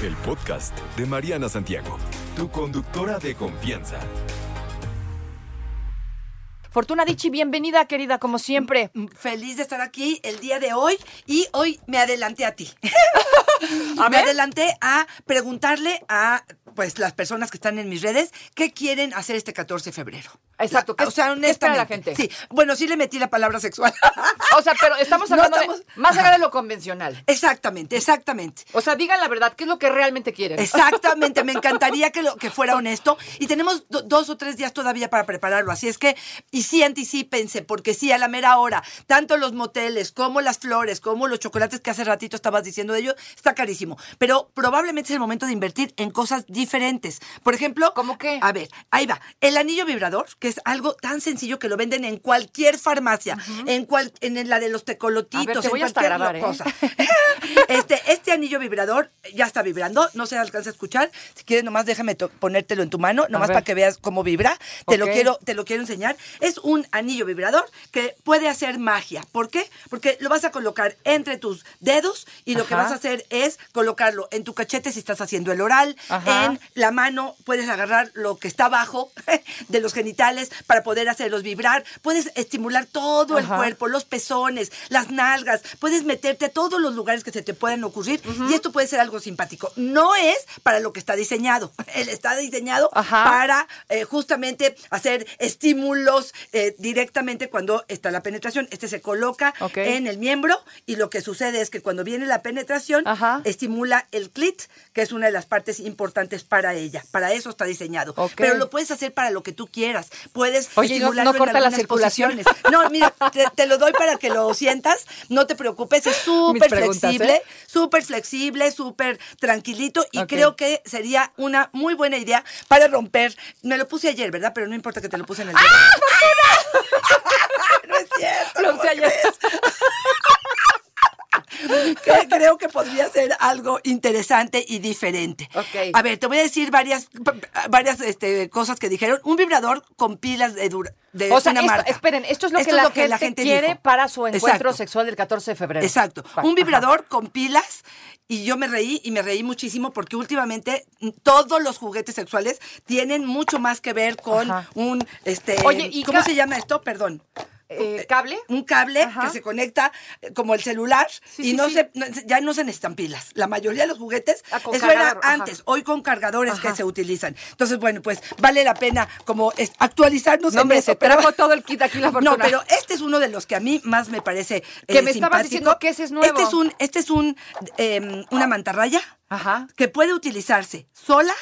El podcast de Mariana Santiago, tu conductora de confianza. Fortuna Dichi, bienvenida, querida, como siempre. Feliz de estar aquí el día de hoy y hoy me adelanté a ti. A me adelanté a preguntarle a pues las personas que están en mis redes qué quieren hacer este 14 de febrero. Exacto, ¿qué o sea, espera la gente? Sí, bueno, sí le metí la palabra sexual. O sea, pero estamos No hablando estamos- de más allá de lo convencional. exactamente, exactamente. O sea, digan la verdad, ¿qué es lo que realmente quieren? Exactamente, me encantaría que, lo, que fuera honesto. Y tenemos do- dos o tres días todavía para prepararlo. Así es que, y sí anticípense, porque sí, a la mera hora, tanto los moteles como las flores, como los chocolates que hace ratito estabas diciendo de ellos, está carísimo. Pero probablemente es el momento de invertir en cosas diferentes. Por ejemplo, ¿Cómo qué? A ver, ahí va. El anillo vibrador, que es algo tan sencillo que lo venden en cualquier farmacia, en, cual, en la de los tecolotitos, A ver, te en voy cualquier grabar, ¿eh? cosa. Este, este anillo vibrador ya está vibrando, no se alcanza a escuchar. Si quieres, nomás déjame ponértelo en tu mano, nomás para que veas cómo vibra. Te lo quiero, te lo quiero enseñar. Es un anillo vibrador que puede hacer magia. ¿Por qué? Porque lo vas a colocar entre tus dedos y lo que vas a hacer es colocarlo en tu cachete si estás haciendo el oral, Ajá. en la mano puedes agarrar lo que está abajo de los genitales para poder hacerlos vibrar. Puedes estimular todo el cuerpo, los pezones, las nalgas. Puedes meterte a todos los lugares que se te puedan ocurrir y esto puede ser algo simpático. No es para lo que está diseñado. Él está diseñado Ajá. para eh, justamente hacer estímulos eh, directamente cuando está la penetración. Este se coloca en el miembro y lo que sucede es que cuando viene la penetración Ajá. estimula el clit, que es una de las partes importantes para ella. Para eso está diseñado. Pero lo puedes hacer para lo que tú quieras. Puedes Oye, ¿y no- estimularlo no corta en algunas posiciones. No, mira, te, te lo doy para que lo sientas. No te preocupes, es súper flexible, ¿eh? súper flexible, súper tranquilito y creo que sería una muy buena idea para romper. Me lo puse ayer, ¿verdad? Pero no importa que te lo puse en el dedo. no es cierto. Lo usé ayer. que creo que podría ser algo interesante y diferente. Ok. A ver, te voy a decir varias, varias este, cosas que dijeron. Un vibrador con pilas de, dura, de O sea, una esto- marca. esperen, esto es lo, que, la gente quiere dijo. para su encuentro Exacto. sexual del 14 de febrero. Exacto. Un ajá. vibrador con pilas. Y yo me reí y me reí muchísimo porque últimamente todos los juguetes sexuales tienen mucho más que ver con Ajá. un este Oye, y ¿cómo se llama esto? Perdón. Eh, ¿Cable? Un cable Ajá. que se conecta eh, como el celular Sí, y sí, no sí. se no- ya no se necesitan pilas. La mayoría de los juguetes Ah, eso cargador, era ajá. antes, hoy con cargadores Ajá. que se utilizan. Entonces, bueno, pues vale la pena como es- actualizarnos No, en hombre, eso, trajo todo el kit aquí la fortuna. No, pero este es uno de los que a mí más me parece Que eh, me estabas simpático. diciendo que ese es nuevo. Este es un este es un em, una mantarraya Ajá. que puede utilizarse sola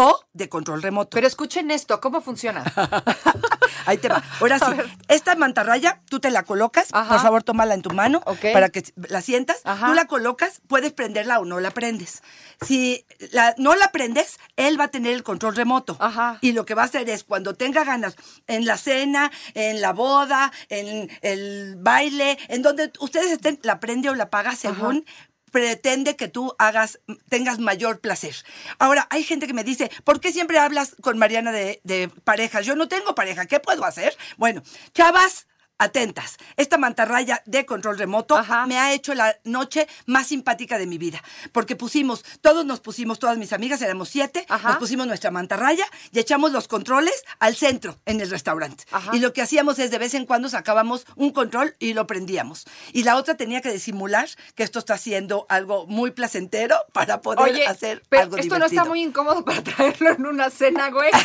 o de control remoto. Pero escuchen esto, ¿cómo funciona? Ahí te va. Ahora sí, esta mantarraya, tú te la colocas, Ajá. por favor, tómala en tu mano Ok. para que la sientas. Ajá. Tú la colocas, puedes prenderla o no la prendes. Si la- no la prendes, él va a tener el control remoto. Ajá. Y lo que va a hacer es, cuando tenga ganas, en la cena, en la boda, en el baile, en donde ustedes estén, la prende o la apaga según pretende que tú hagas, tengas mayor placer. Ahora, hay gente que me dice, ¿por qué siempre hablas con Mariana de, de parejas? Yo no tengo pareja, ¿qué puedo hacer? Bueno, chavas, atentas. Esta mantarraya de control remoto Ajá. me ha hecho la noche más simpática de mi vida. Porque pusimos, todos nos pusimos, todas mis amigas, éramos siete, Ajá. nos pusimos nuestra mantarraya y echamos los controles al centro en el restaurante. Ajá. Y lo que hacíamos es de vez en cuando sacábamos un control y lo prendíamos. Y la otra tenía que disimular que esto está haciendo algo muy placentero para poder Oye, hacer pero algo esto no está muy incómodo para traerlo en una cena, güey.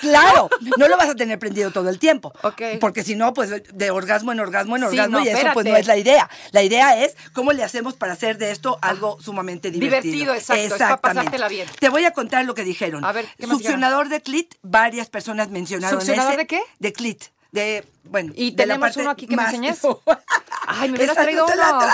Claro, no lo vas a tener prendido todo el tiempo. Porque si no, pues de orgasmo en orgasmo en Sí, orgasmo no, y eso pues no es la idea. La idea es cómo le hacemos para hacer de esto algo sumamente divertido. Divertido, exacto, es para pasártela bien. Te voy a contar lo que dijeron. A ver, ¿qué más Succionador de clit, varias personas mencionaron ¿Succionador ese. de qué? De clit. De, bueno, ¿Y de la tenemos parte uno aquí que me enseñes? Ay, me hubieras traído no te la uno.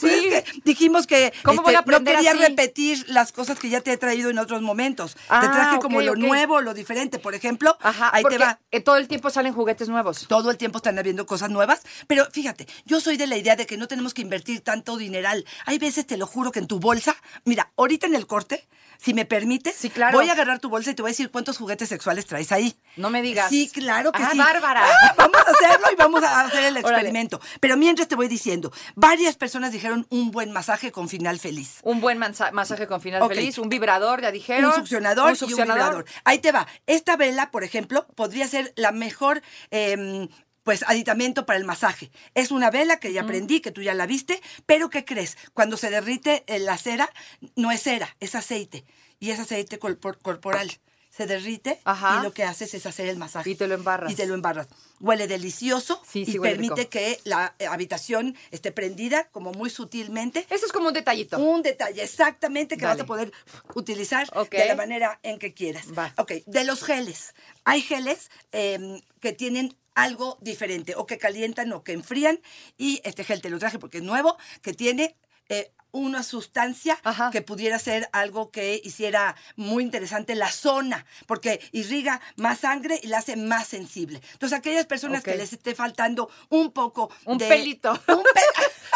Sí. es que dijimos que ¿Cómo voy a este, no quería así? repetir las cosas que ya te he traído en otros momentos. te Ah, traje como lo nuevo, lo diferente. Por ejemplo, Ajá, ahí te va. eh, todo el tiempo salen juguetes nuevos. Todo el tiempo están habiendo cosas nuevas, pero fíjate, yo soy de la idea de que no tenemos que invertir tanto dineral. Hay veces, te lo juro, que en tu bolsa, mira, ahorita en el corte, si me permites, Sí, claro. voy a agarrar tu bolsa y te voy a decir cuántos juguetes sexuales traes ahí. No me digas. Sí, claro que Ah, sí. Bárbara. Ah, Vamos a hacerlo y vamos a hacer el Órale. experimento. Pero mientras te voy diciendo, varias personas dijeron un buen masaje con final feliz. Un buen masaje con final feliz, un vibrador, ya dijeron. Un succionador, Un y un vibrador. Ahí te va. Esta vela, por ejemplo, podría ser la mejor. em, pues aditamento para el masaje. Es una vela que ya aprendí, que tú ya la viste, pero ¿qué crees? Cuando se derrite eh, la cera, no es cera, es aceite. Y es aceite corpor- corporal. Se derrite Ajá. y lo que haces es hacer el masaje. Y te lo embarras. Y te lo embarras. Huele delicioso Sí, sí, y huele permite rico. que la eh, habitación esté prendida como muy sutilmente. Eso es como un detallito. Un detalle exactamente que vas a poder utilizar de la manera en que quieras. Va. Ok, de los geles. Hay geles em, que tienen algo diferente, o que calientan o que enfrían. Y este gel te lo traje porque es nuevo, que tiene eh, una sustancia Ajá. que pudiera ser algo que hiciera muy interesante la zona, porque irriga más sangre y la hace más sensible. Entonces, aquellas personas que les esté faltando un poco Un de- pelito. Un, pe-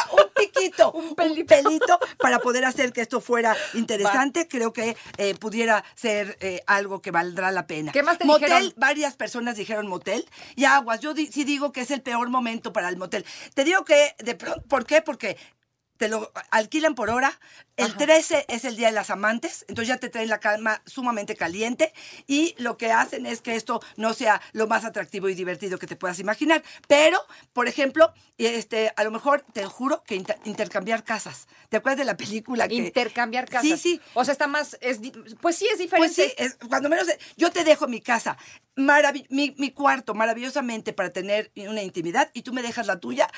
un piquito. Un un pelito. pelito para poder hacer que esto fuera interesante. Creo que eh, pudiera ser eh, algo que valdrá la pena. ¿Qué más te motel, dijeron? varias personas dijeron motel. Y aguas, yo di- sí digo que es el peor momento para el motel. Te digo que, de pronto, ¿por qué? Porque te lo alquilan por hora. El 13 es el día de las amantes, entonces ya te traen la cama sumamente caliente y lo que hacen es que esto no sea lo más atractivo y divertido que te puedas imaginar. Pero, por ejemplo, este, a lo mejor te juro que inter- intercambiar casas. ¿Te acuerdas de la película que Intercambiar casas. Sí, sí. O sea, está más. Es, pues sí, es Pues diferente. sí, es- cuando menos yo te dejo mi casa, mi, mi cuarto maravillosamente para tener una intimidad y tú me dejas la tuya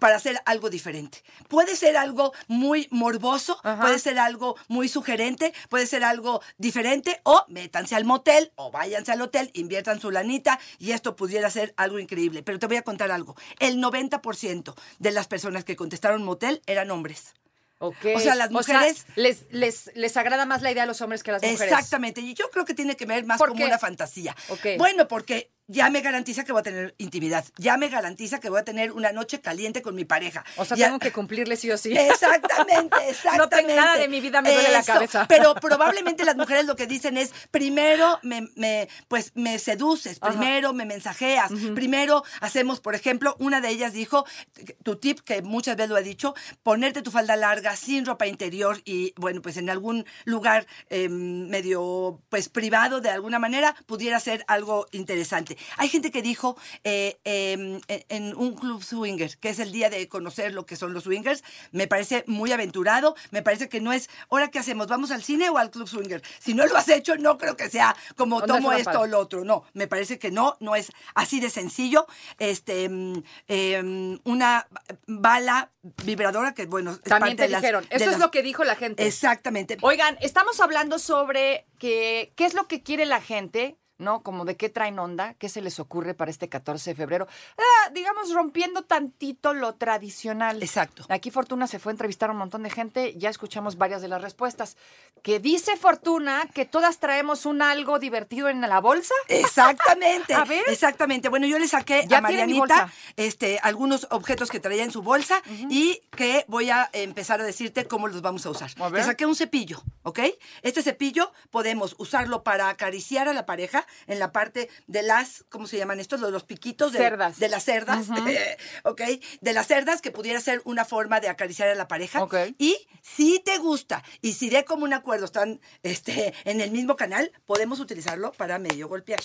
para hacer algo diferente. Puede ser algo muy morboso, Ajá. puede ser algo muy sugerente, puede ser algo diferente o métanse al motel o váyanse al hotel, inviertan su lanita y esto pudiera ser algo increíble. Pero te voy a contar algo. El 90% de las personas que contestaron motel eran hombres. O sea, las mujeres- les, les, les agrada más la idea a los hombres que a las mujeres. Exactamente, y yo creo que tiene que ver más ¿Por como qué? una fantasía. Ok. Bueno, porque ya me garantiza que voy a tener intimidad, ya me garantiza que voy a tener una noche caliente con mi pareja. O sea, Ya- tengo que cumplirle sí o sí. Exactamente, No tengo exactamente. nada de mi vida me duele la Eso, cabeza. Pero probablemente las mujeres lo que dicen es, primero me, me- pues me seduces, Ajá. primero me mensajeas, primero hacemos, por ejemplo, una de ellas dijo, tu tip, que muchas veces lo he dicho, ponerte tu falda larga sin ropa interior y, bueno, pues en algún lugar eh, medio, pues privado de alguna manera, pudiera ser algo interesante. Hay gente que dijo eh, eh, en- en un club swinger, que es el día de conocer lo que son los swingers, me parece muy aventurado, me parece que no es, ¿ahora qué hacemos? ¿Vamos al cine o al club swinger? Si no lo has hecho, no creo que sea como tomo esto o lo otro, no, me parece que no, no es así de sencillo. Este, mm, eh, una bala vibradora que, bueno, es También parte te de dijeron. Eso es las- lo que dijo la gente. Exactamente. Oigan, estamos hablando sobre que, qué es lo que quiere la gente, ¿no? Como de qué traen onda, qué se les ocurre para este 14 de febrero. Ah, digamos, rompiendo tantito lo tradicional. Exacto. Aquí Fortuna se fue a entrevistar a un montón de gente, ya escuchamos varias de las respuestas. Que dice Fortuna que todas traemos un algo divertido en la bolsa. Exactamente. A ver. Exactamente. Bueno, yo le saqué Ya a Marianita este, algunos objetos que traía en su bolsa y que voy a empezar a decirte cómo los vamos a usar. A ver. Le saqué un cepillo, ¿ok? Este cepillo podemos usarlo para acariciar a la pareja en la parte de las, ¿cómo se llaman estos? Los, los piquitos de, Cerdas. de las cerdas, ¿ok? De las cerdas que pudiera ser una forma de acariciar a la pareja. Ok. Y si te gusta y si de común acuerdo están este, en el mismo canal, podemos utilizarlo para medio golpear.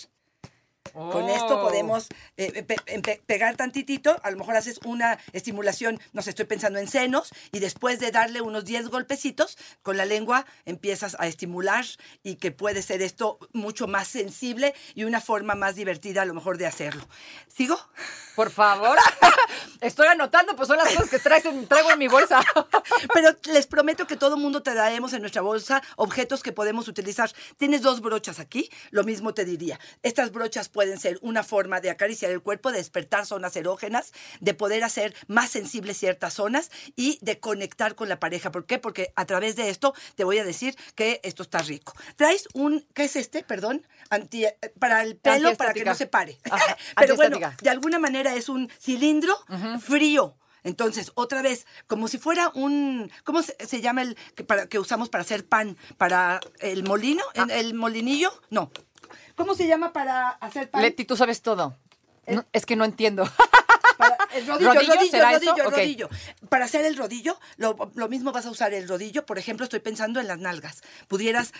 Con esto Oh. podemos eh, pe- pe- pegar tantitito, a lo mejor haces una estimulación, no sé, estoy pensando en senos, y después de darle unos 10 golpecitos, con la lengua empiezas a estimular y que puede ser esto mucho más sensible y una forma más divertida a lo mejor de hacerlo. ¿Sigo? Por favor. Estoy anotando, pues son las cosas que traes en- traigo en mi bolsa. Pero les prometo que todo mundo te traemos en nuestra bolsa objetos que podemos utilizar. Tienes dos brochas aquí, lo mismo te diría. Estas brochas pueden ser una forma de acariciar el cuerpo, de despertar zonas erógenas, de poder hacer más sensibles ciertas zonas y de conectar con la pareja. ¿Por qué? Porque a través de esto te voy a decir que esto está rico. Traes un, ¿qué es este? Perdón, anti, eh, para el pelo, para que no se pare. Ajá, Pero bueno, de alguna manera es un cilindro frío. Entonces, otra vez, como si fuera un, ¿cómo se, se llama el que, para, que usamos para hacer pan? ¿Para el molino? Ah. ¿El, el molinillo? No. ¿Cómo se llama para hacer pan? Leti, tú sabes todo. No, es que no entiendo. El rodillo, ¿Rodillo? rodillo, ¿Será rodillo, eso? Rodillo. Para hacer el rodillo, lo, lo mismo vas a usar el rodillo. Por ejemplo, estoy pensando en las nalgas. Pudieras.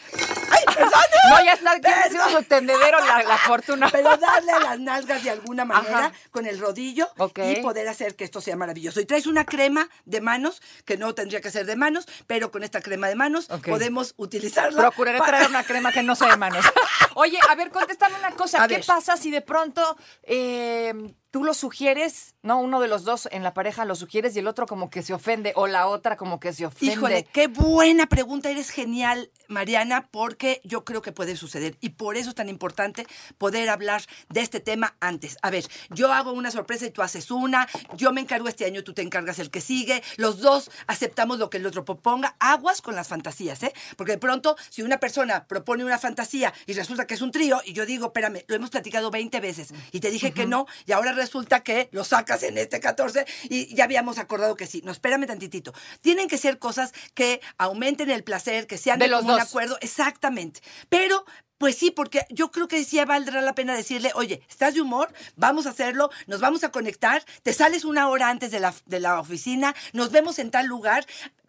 ¡Ay, perdón! No, ya está haciendo su tendedero la, la fortuna. Pero darle a las nalgas de alguna manera Ajá. con el rodillo y poder hacer que esto sea maravilloso. Y traes una crema de manos, que no tendría que ser de manos, pero con esta crema de manos podemos utilizarla. Procuraré para- traer una crema que no sea de manos. Oye, a ver, contéstame una cosa. A ¿Qué ver. pasa si de pronto eh, tú lo sugieres, no? Uno de los dos en la pareja lo sugieres y el otro como que se ofende o la otra como que se ofende. Híjole, qué buena pregunta. Eres genial, Mariana, porque yo creo que puede suceder. Y por eso es tan importante poder hablar de este tema antes. A ver, yo hago una sorpresa y tú haces una. Yo me encargo este año, tú te encargas el que sigue. Los dos aceptamos lo que el otro proponga. Aguas con las fantasías, ¿eh? Porque de pronto, si una persona propone una fantasía y resulta que es un trío, y yo digo, espérame, lo hemos platicado 20 veces y te dije que no, y ahora resulta que lo sacas en este 14 y ya habíamos acordado que sí. No, espérame tantitito. Tienen que ser cosas que aumenten el placer, que sean De de, los común dos. acuerdo. Exactamente. Pero. Pues sí, porque yo creo que sí valdrá la pena decirle, oye, ¿estás de humor? Vamos a hacerlo, nos vamos a conectar, te sales una hora antes de la, de la oficina, nos vemos en tal lugar,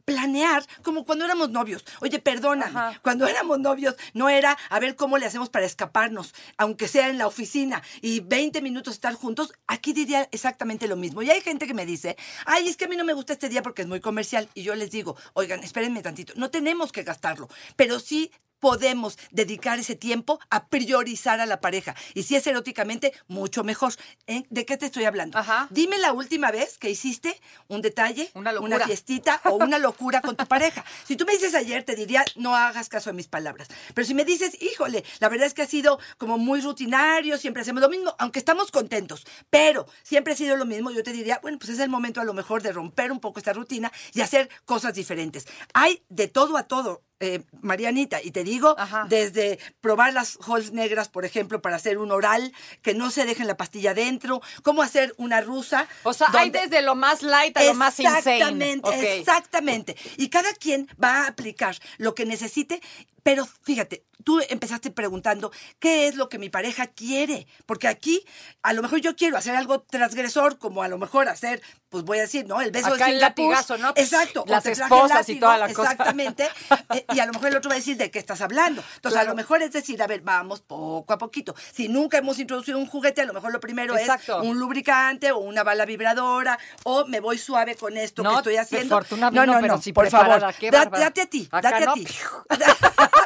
planear como cuando éramos novios. Oye, perdóname, Ajá. cuando éramos novios no era a ver cómo le hacemos para escaparnos, aunque sea en la oficina y 20 minutos estar juntos, aquí diría exactamente lo mismo. Y hay gente que me dice, ay, es que a mí no me gusta este día porque es muy comercial. Y yo les digo, oigan, espérenme tantito, no tenemos que gastarlo, pero sí podemos dedicar ese tiempo a priorizar a la pareja. Y si es eróticamente, mucho mejor. ¿Eh? ¿De qué te estoy hablando? Ajá. Dime la última vez que hiciste un detalle, Una locura. fiestita o una locura con tu pareja. Si tú me dices ayer, te diría, no hagas caso a mis palabras. Pero si me dices, híjole, la verdad es que ha sido como muy rutinario, siempre hacemos lo mismo, aunque estamos contentos, pero siempre ha sido lo mismo, yo te diría, bueno, pues es el momento a lo mejor de romper un poco esta rutina y hacer cosas diferentes. Hay de todo a todo. Eh, Marianita, y te digo, Ajá. desde probar las holes negras, por ejemplo, para hacer un oral, que no se dejen la pastilla dentro, cómo hacer una rusa. O sea, hay desde lo más light a lo más insane. Exactamente, exactamente. Y cada quien va a aplicar lo que necesite, pero fíjate, tú empezaste preguntando qué es lo que mi pareja quiere, porque aquí a lo mejor yo quiero hacer algo transgresor, como a lo mejor hacer, pues voy a decir, ¿no? El beso Acá de el latigazo, ¿no? Exacto. Las esposas y látigo, toda la cosa. Exactamente. Eh, y a lo mejor el otro va a decir de qué estás hablando. Entonces, a lo mejor es decir, a ver, vamos poco a poquito. Si nunca hemos introducido un juguete, a lo mejor lo primero Exacto. es un lubricante o una bala vibradora o me voy suave con esto No, que estoy haciendo. fortuna vino, pero sí por favor. date a ti, Acá date no. a ti.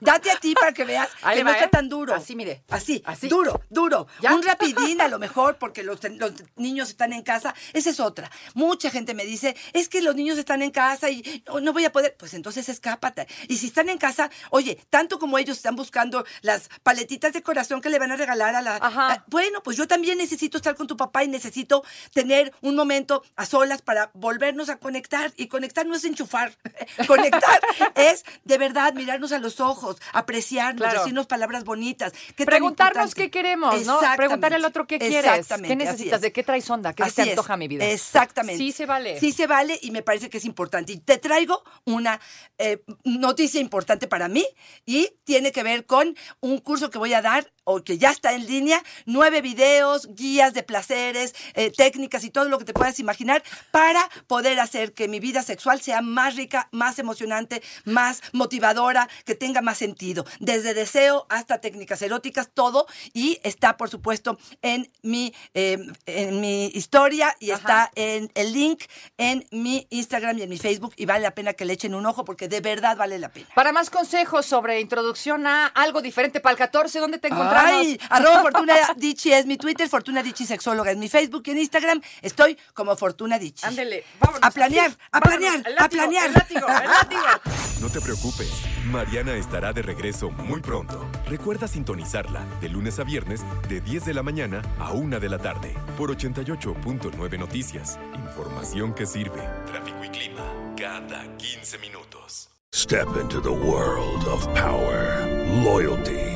Date a ti para que veas Ahí que va, no está ¿eh? tan duro. Así, mire. Así, Así. duro, duro. ¿Ya? Un rapidín a lo mejor porque los, los niños están en casa. Esa es otra. Mucha gente me dice, es que los niños están en casa y no, no voy a poder. Pues entonces escápate. Y si están en casa, oye, tanto como ellos están buscando las paletitas de corazón que le van a regalar a la... A- bueno, pues yo también necesito estar con tu papá y necesito tener un momento a solas para volvernos a conectar. Y conectar no es enchufar. conectar es de verdad mirarnos a los ojos, apreciarnos, Claro. decirnos palabras bonitas. ¿Qué tan Preguntarnos qué queremos, ¿no? Exactamente. Preguntar al otro qué quieres, Exactamente, qué necesitas, es. de qué traes onda, qué se Así te es. antoja mi vida. Exactamente. Sí se vale. Sí se vale y me parece que es importante. Y te traigo una eh, noticia importante para mí y tiene que ver con un curso que voy a dar o que ya está en línea, nueve videos, guías de placeres, eh, técnicas y todo lo que te puedas imaginar para poder hacer que mi vida sexual sea más rica, más emocionante, más motivadora, que tenga más sentido. Desde deseo hasta técnicas eróticas, todo. Y está, por supuesto, en mi, eh, en mi historia y está en el link en mi Instagram y en mi Facebook. Y vale la pena que le echen un ojo porque de verdad vale la pena. Para más consejos sobre introducción a algo diferente para el 14, ¿dónde te encontramos? Ay, arroba Fortuna Dichi es mi Twitter, Fortuna Dichi Sexóloga es mi Facebook y en Instagram estoy como Fortuna Dichi. Ándele, vámonos. A planear, a vámonos, planear, el a látigo, planear. El látigo, el látigo. No te preocupes, Mariana estará de regreso muy pronto. Recuerda sintonizarla de lunes a viernes de 10 de la mañana a 1 de la tarde por 88.9 Noticias. Información que sirve. Tráfico y clima cada 15 minutos. Step into the world of power, loyalty,